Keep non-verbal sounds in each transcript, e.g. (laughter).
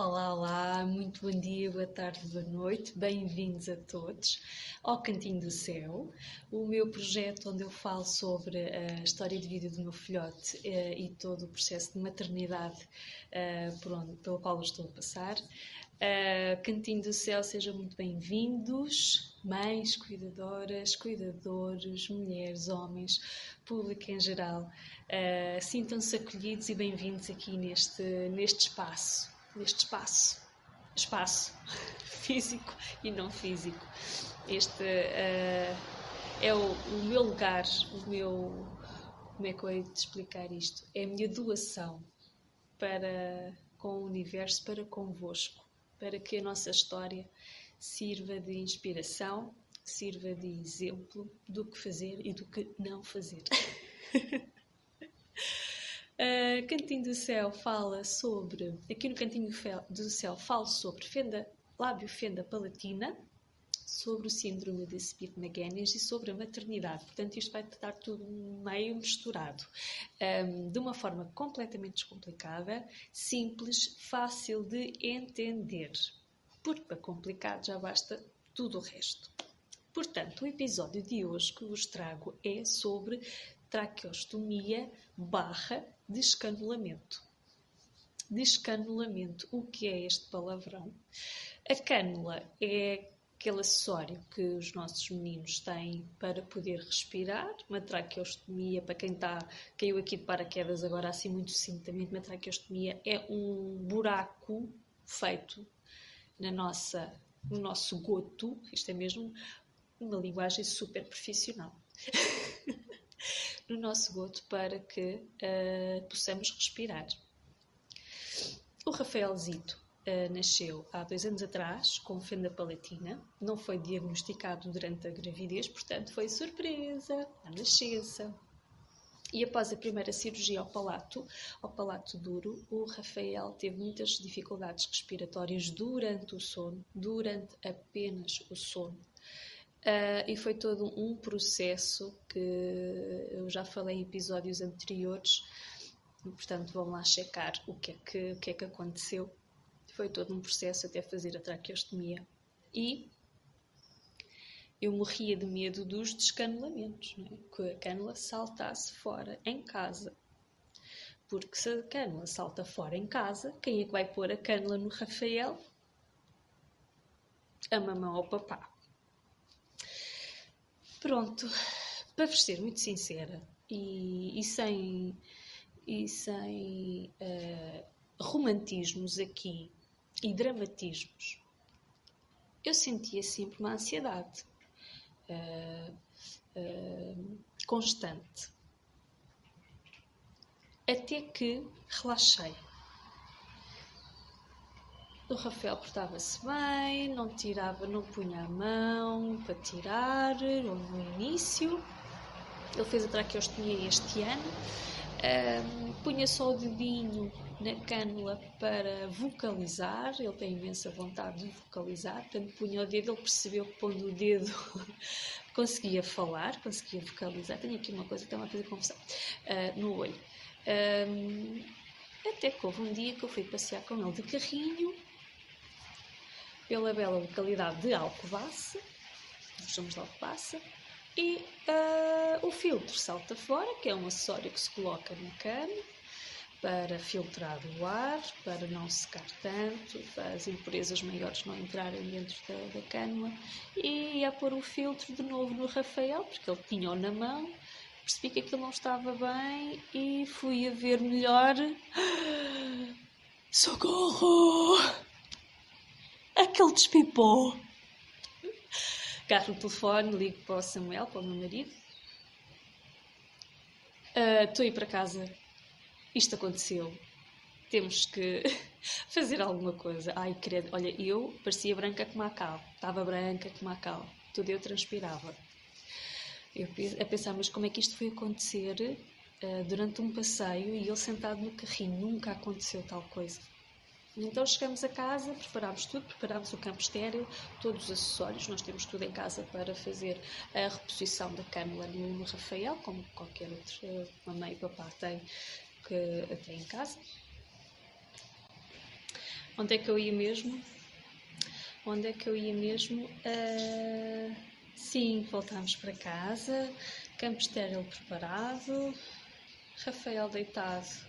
Olá, olá, muito bom dia, boa tarde, boa noite, bem-vindos a todos ao Cantinho do Céu, o meu projeto onde eu falo sobre a história de vida do meu filhote eh, e todo o processo de maternidade eh, por onde, pelo qual eu estou a passar. Cantinho do Céu, sejam muito bem-vindos, mães, cuidadoras, cuidadores, mulheres, homens, público em geral. Sintam-se acolhidos e bem-vindos aqui neste, neste espaço neste espaço, espaço (laughs) físico e não físico. Este uh, é o, o, meu lugar, o meu. Como é que eu hei de explicar isto? É a minha doação para com o universo, para convosco, para que a nossa história sirva de inspiração, sirva de exemplo do que fazer e do que não fazer. (laughs) Uh, Cantinho do Céu fala sobre, aqui no Cantinho do Céu falo sobre fenda, lábio fenda palatina, sobre o síndrome de Smith-Magenis e sobre a maternidade. Portanto, isto vai estar tudo meio misturado, um, de uma forma completamente descomplicada, simples, fácil de entender. Porque para complicado já basta tudo o resto. Portanto, o episódio de hoje que vos trago é sobre traqueostomia barra descanulamento. Descanulamento. O que é este palavrão? A cânula é aquele acessório que os nossos meninos têm para poder respirar, uma traqueostomia, para quem está, caiu aqui de paraquedas agora assim muito sucintamente, uma traqueostomia é um buraco feito na nossa, no nosso goto, isto é mesmo uma linguagem super profissional. (laughs) no nosso goto para que uh, possamos respirar. O Rafaelzito uh, nasceu há dois anos atrás com fenda palatina, não foi diagnosticado durante a gravidez, portanto foi surpresa à nascença. E após a primeira cirurgia ao palato, ao palato duro, o Rafael teve muitas dificuldades respiratórias durante o sono, durante apenas o sono. Uh, e foi todo um processo que eu já falei em episódios anteriores, portanto vão lá checar o que, é que, o que é que aconteceu. Foi todo um processo até fazer a traqueostomia. E eu morria de medo dos descanulamentos, é? que a cânula saltasse fora em casa. Porque se a cânula salta fora em casa, quem é que vai pôr a cânula no Rafael? A mamãe ou o papá. Pronto, para vos ser muito sincera e, e sem, e sem uh, romantismos aqui e dramatismos, eu sentia sempre uma ansiedade uh, uh, constante. Até que relaxei. O Rafael portava-se bem, não tirava, não punha a mão para tirar, no início. Ele fez a traqueostomia este ano. Um, punha só o dedinho na cânula para vocalizar, ele tem imensa vontade de vocalizar, portanto punha o dedo, ele percebeu que pondo o dedo (laughs) conseguia falar, conseguia vocalizar. Tenho aqui uma coisa que está a fazer confusão uh, no olho. Um, até que houve um dia que eu fui passear com ele de carrinho pela bela localidade de Alcobaça, nós somos de Alcobaça, e uh, o filtro salta fora, que é um acessório que se coloca no cano para filtrar o ar, para não secar tanto, para as impurezas maiores não entrarem dentro da, da cânula. E ia pôr o filtro de novo no Rafael, porque ele tinha-o na mão, percebi que aquilo não estava bem e fui a ver melhor. (gasps) Socorro! Aquele despipou. Agarro o telefone, ligo para o Samuel, para o meu marido. Estou uh, a ir para casa. Isto aconteceu. Temos que (laughs) fazer alguma coisa. Ai, credo. Olha, eu parecia branca como a cal. Estava branca como a cal. Tudo eu transpirava. Eu a pensar, mas como é que isto foi acontecer uh, durante um passeio e ele sentado no carrinho? Nunca aconteceu tal coisa. Então chegamos a casa, preparámos tudo, preparámos o campo estéreo, todos os acessórios, nós temos tudo em casa para fazer a reposição da cânula no, Rafael, como qualquer outro mamãe e papá tem, que tem em casa. onde é que eu ia mesmo? Onde é que eu ia mesmo? Uh, sim, voltámos para casa, campo estéril preparado, Rafael deitado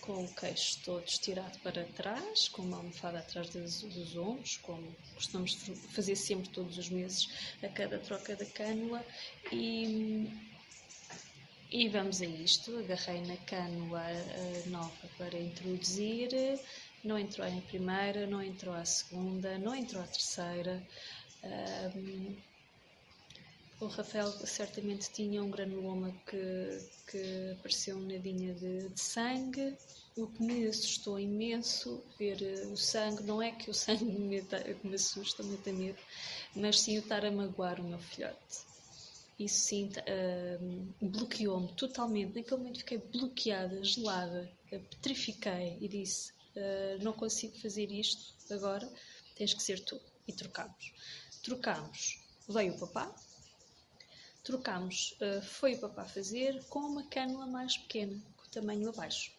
com o queixo todo estirado para trás, com uma almofada atrás dos, dos ombros, como costumamos fazer sempre todos os meses, a cada troca da cânula. E, e vamos a isto. Agarrei na cânula uh, nova para introduzir. Não entrou a primeira, não entrou a segunda, não entrou a terceira. Um, o Rafael certamente tinha um granuloma que, que apareceu um nadinha de, de sangue, o que me assustou imenso ver eh, o sangue. Não é que o sangue (laughs) me, me assusta, me dá medo, mas sim o estar a magoar o meu filhote. Isso sim uh, bloqueou-me totalmente. Naquele momento fiquei bloqueada, gelada, petrifiquei e disse: uh, Não consigo fazer isto agora, tens que ser tu. E trocámos. Trocámos. Veio o papá, trocámos, uh, foi o papá fazer com uma cânula mais pequena, com tamanho abaixo.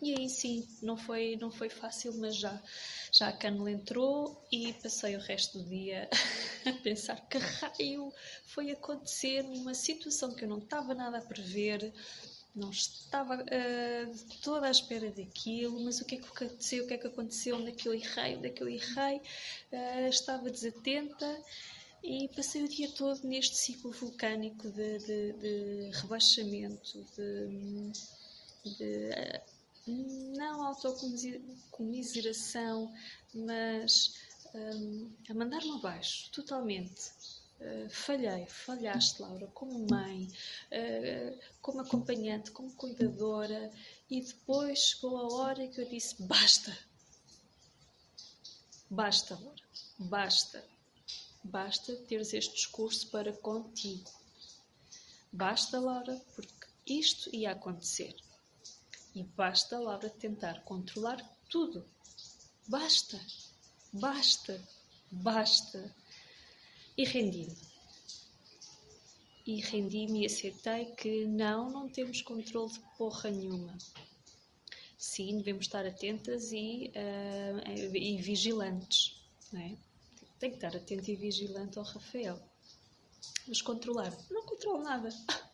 E aí sim, não foi, não foi fácil, mas já, já a cânula entrou e passei o resto do dia (laughs) a pensar que raio foi acontecer numa situação que eu não estava nada a prever, não estava uh, toda à espera daquilo, mas o que é que aconteceu, o que é que aconteceu, onde é que eu errei, onde é que eu errei, uh, estava desatenta e passei o dia todo neste ciclo vulcânico de, de, de rebaixamento, de, de não autocomiseração, mas um, a mandar-me abaixo, totalmente. Uh, falhei, falhaste, Laura, como mãe, uh, como acompanhante, como cuidadora, e depois chegou a hora que eu disse: basta, basta, Laura, basta Basta teres este discurso para contigo. Basta, Laura, porque isto ia acontecer. E basta, Laura, tentar controlar tudo. Basta, basta, basta. E rendi-me. E rendi-me e aceitei que não, não temos controle de porra nenhuma. Sim, devemos estar atentas e, uh, e vigilantes. Não é? Tem que estar atento e vigilante ao Rafael. Mas controlar, não controlo nada. (laughs)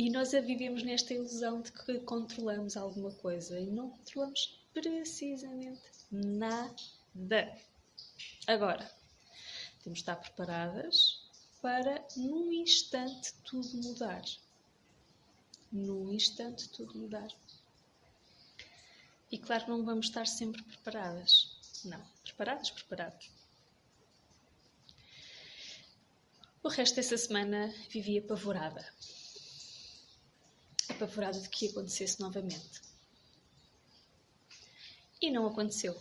E nós a vivemos nesta ilusão de que controlamos alguma coisa e não controlamos precisamente nada. Agora, temos de estar preparadas para, num instante, tudo mudar. Num instante, tudo mudar. E claro que não vamos estar sempre preparadas. Não. Preparados? Preparados. O resto dessa semana vivi apavorada. Apavorada de que acontecesse novamente. E não aconteceu.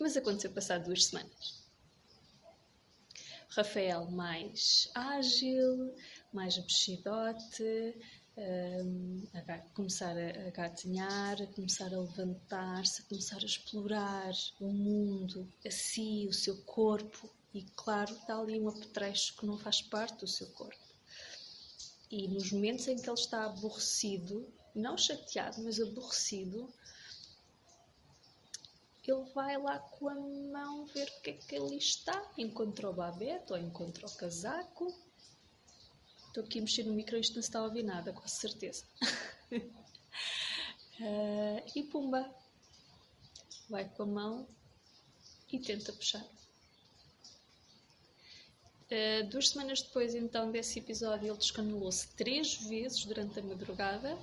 Mas aconteceu passado duas semanas. Rafael mais ágil, mais mexidote, a começar a, a gatinhar, a começar a levantar-se, a começar a explorar o mundo, a si, o seu corpo. E claro, dá ali um apetrecho que não faz parte do seu corpo. E nos momentos em que ele está aborrecido, não chateado, mas aborrecido, ele vai lá com a mão ver o que é que ali está. Encontra o babete ou encontra o casaco Estou aqui a mexer no micro e isto não se está a ouvir nada, com certeza. uh, (laughs) e pumba! Vai com a mão e tenta puxar. Uh, duas semanas depois, então, desse episódio, ele descanelou-se três vezes durante a madrugada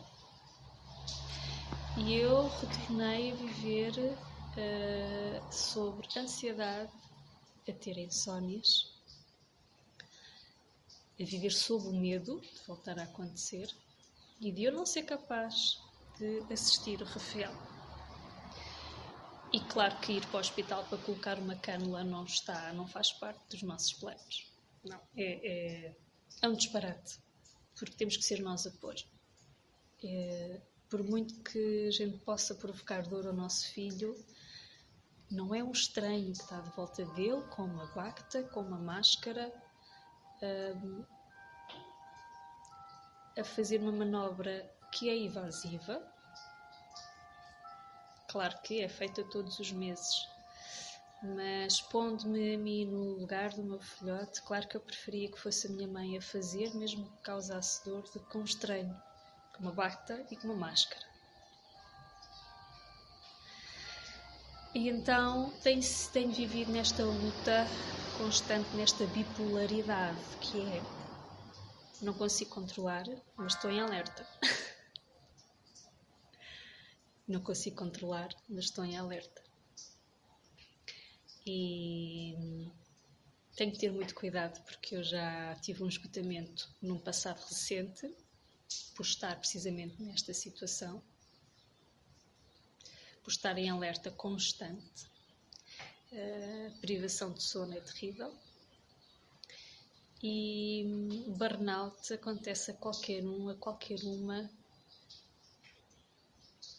e eu retornei a viver uh, sobre ansiedade, a ter insónias a viver sob o medo de voltar a acontecer e de eu não ser capaz de assistir o Rafael. E claro que ir para o hospital para colocar uma cânula não está, não faz parte dos nossos planos. Não, é, é, é um disparate, porque temos que ser nós a pôr. É, por muito que a gente possa provocar dor ao nosso filho, não é um estranho que está de volta dele com uma bacta, com uma máscara, um, a fazer uma manobra que é invasiva. Claro que é feita todos os meses, mas pondo-me a mim no lugar do meu filhote, claro que eu preferia que fosse a minha mãe a fazer, mesmo que causasse dor, do que um estranho, com uma bata e com uma máscara. E então tenho, tenho vivido nesta luta constante, nesta bipolaridade, que é não consigo controlar, mas estou em alerta. (laughs) não consigo controlar, mas estou em alerta. E tenho que ter muito cuidado porque eu já tive um esgotamento num passado recente por estar precisamente nesta situação, por estar em alerta constante. A privação de sono é terrível e burnout acontece a qualquer um, a qualquer uma,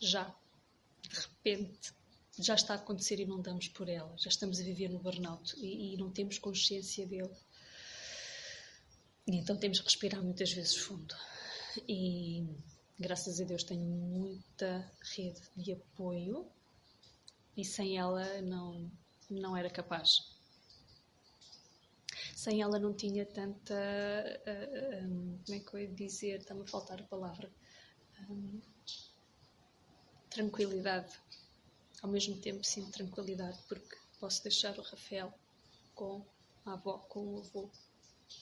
já, de repente já está a acontecer e não damos por ela. Já estamos a viver no burnout e, e não temos consciência dele. E então temos que respirar muitas vezes fundo. E graças a Deus tenho muita rede de apoio e sem ela não, não era capaz. Sem ela não tinha tanta. Uh, um, como é que eu ia dizer? Está-me a faltar a palavra. Um, tranquilidade ao mesmo tempo sinto tranquilidade porque posso deixar o Rafael com a avó, com o avô,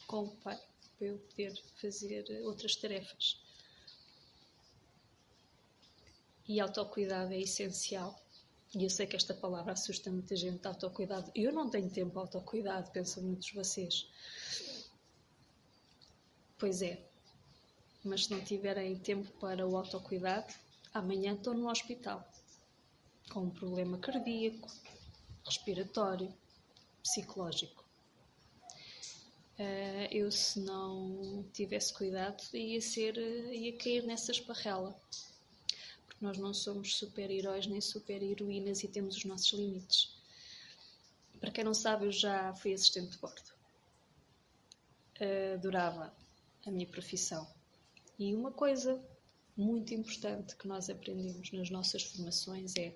com o pai, para eu poder fazer outras tarefas. E autocuidado é essencial. E eu sei que esta palavra assusta muita gente, autocuidado. Eu não tenho tempo para autocuidado, pensam muitos vocês. Pois é, mas se não tiverem tempo para o autocuidado, amanhã estou no hospital com um problema cardíaco, respiratório, psicológico. Uh, eu, se não tivesse cuidado, ia, ser, ia cair nessa esparrela. Nós não somos super-heróis nem super-heroínas e temos os nossos limites. Para quem não sabe, eu já fui assistente de bordo. Adorava a minha profissão. E uma coisa muito importante que nós aprendemos nas nossas formações é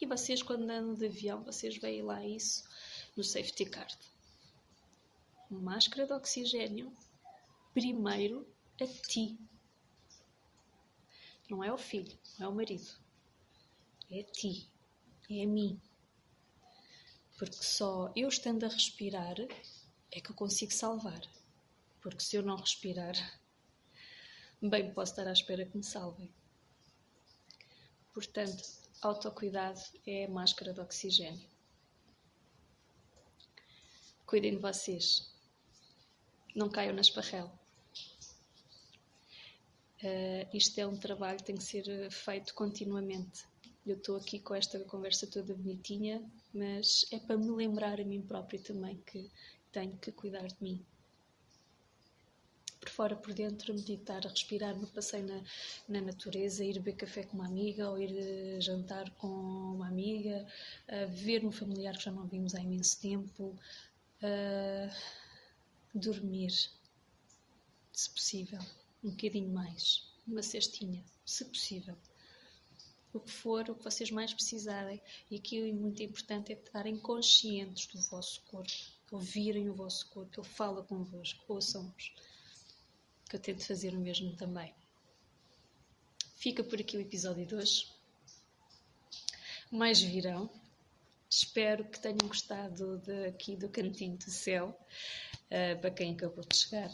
e vocês, quando andam de avião, vocês veem lá isso no safety card. Máscara de oxigênio, primeiro a ti. Não é o filho, não é o marido. É a ti, é a mim. Porque só eu estando a respirar é que eu consigo salvar. Porque se eu não respirar, (laughs) bem posso estar à espera que me salvem. Portanto, autocuidado é a máscara de oxigênio. Cuidem de vocês. Não caiam na esparrela. Uh, isto é um trabalho que tem que ser feito continuamente. Eu estou aqui com esta conversa toda bonitinha, mas é para me lembrar a mim própria também que tenho que cuidar de mim por fora, por dentro, meditar, respirar no passeio na, na natureza, ir beber café com uma amiga ou ir uh, jantar com uma amiga, uh, ver um familiar que já não vimos há imenso tempo, uh, dormir, se possível, um bocadinho mais, uma cestinha, se possível. O que for, o que vocês mais precisarem. E aqui o muito importante é estarem conscientes do vosso corpo, ouvirem o vosso corpo, ele fala convosco, ouçam-nos que eu tento fazer o mesmo também. Fica por aqui o episódio de hoje. Mais virão. Espero que tenham gostado daqui do Cantinho do Céu, uh, para quem acabou de chegar.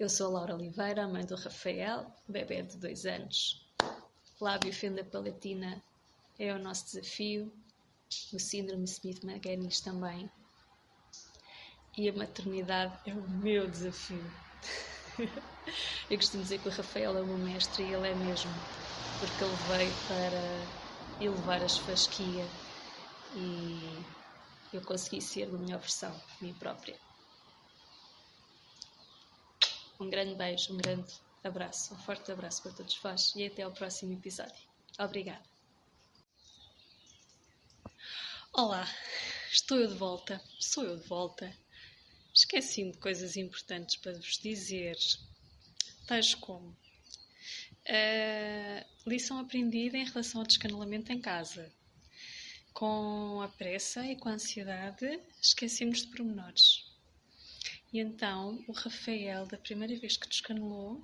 Eu sou a Laura Oliveira, mãe do Rafael, bebê de dois anos. Lábio fenda palatina é o nosso desafio, o síndrome Smith-Magenis também. E a maternidade é o meu desafio. (laughs) Eu costumo dizer que o Rafael é o meu mestre e ele é mesmo, porque ele veio para elevar as fasquia e eu consegui ser a melhor versão mim própria. Um grande beijo, um grande abraço, um forte abraço para todos vós e até ao próximo episódio. Obrigada. Olá, estou eu de volta, sou eu de volta Esqueci-me de coisas importantes para vos dizer, tais como Uh, lição aprendida em relação ao descanelamento em casa. Com a pressa e com a ansiedade, esquecemos de pormenores. E então o Rafael, da primeira vez que descanelou,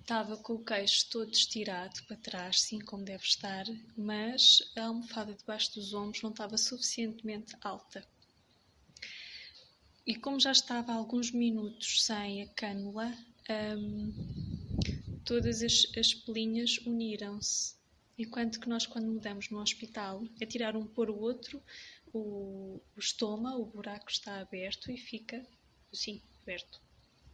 estava com o queixo todo estirado para trás, sim, como deve estar, mas a almofada debaixo dos ombros não estava suficientemente alta. E como já estava alguns minutos sem a cânula, hum, todas as, as pelinhas uniram-se. Enquanto que nós, quando mudamos no hospital, é tirar um por o outro, o, o estômago, o buraco está aberto e fica assim, aberto.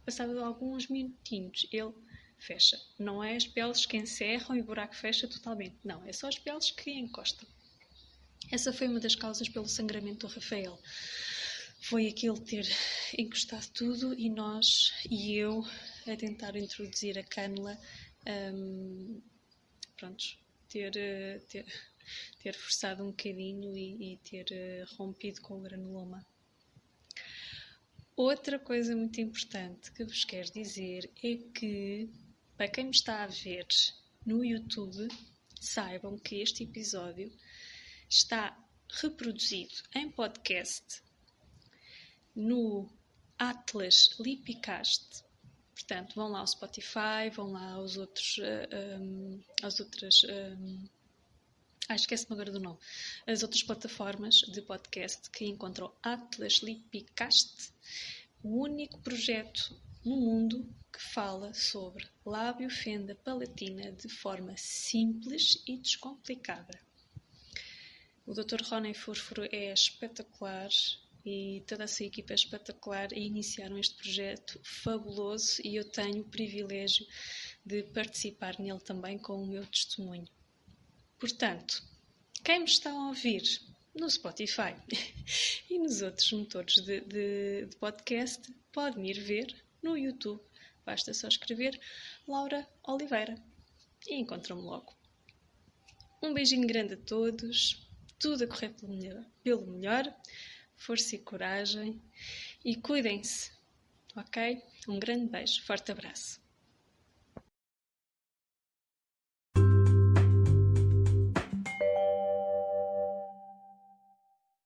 Passado alguns minutinhos, ele fecha. Não é as peles que encerram e o buraco fecha totalmente. Não, é só as peles que encostam. Essa foi uma das causas pelo sangramento do Rafael. Foi aquele ter encostado tudo e nós e eu a tentar introduzir a cânula, um, prontos, ter, eh, ter, ter forçado um bocadinho e, e ter eh, rompido com o granuloma. Outra coisa muito importante que vos quero dizer é que, para quem me está a ver no YouTube, saibam que este episódio está reproduzido em podcast no Atlas Lipicast Portanto, vão lá ao Spotify, vão lá aos outros, uh, eh, um, às outras. Um, ah, esquece-me agora do nome. As outras plataformas de podcast que encontram Atlas Lipicast, o único projeto no mundo que fala sobre lábio fenda palatina de forma simples e descomplicada. O Dr. Rony Fúrfuro é espetacular e toda a sua equipa é espetacular e iniciaram este projeto fabuloso e eu tenho o privilégio de participar nele também com o meu testemunho. Portanto, quem me está a ouvir no Spotify (laughs) e nos outros motores de, de, de podcast pode me ir ver no YouTube. Basta só escrever Laura Oliveira e encontram-me logo. Um beijinho grande a todos, tudo a correr pelo melhor. Pelo melhor força e coragem e cuidem-se, ok? Um grande beijo, forte abraço.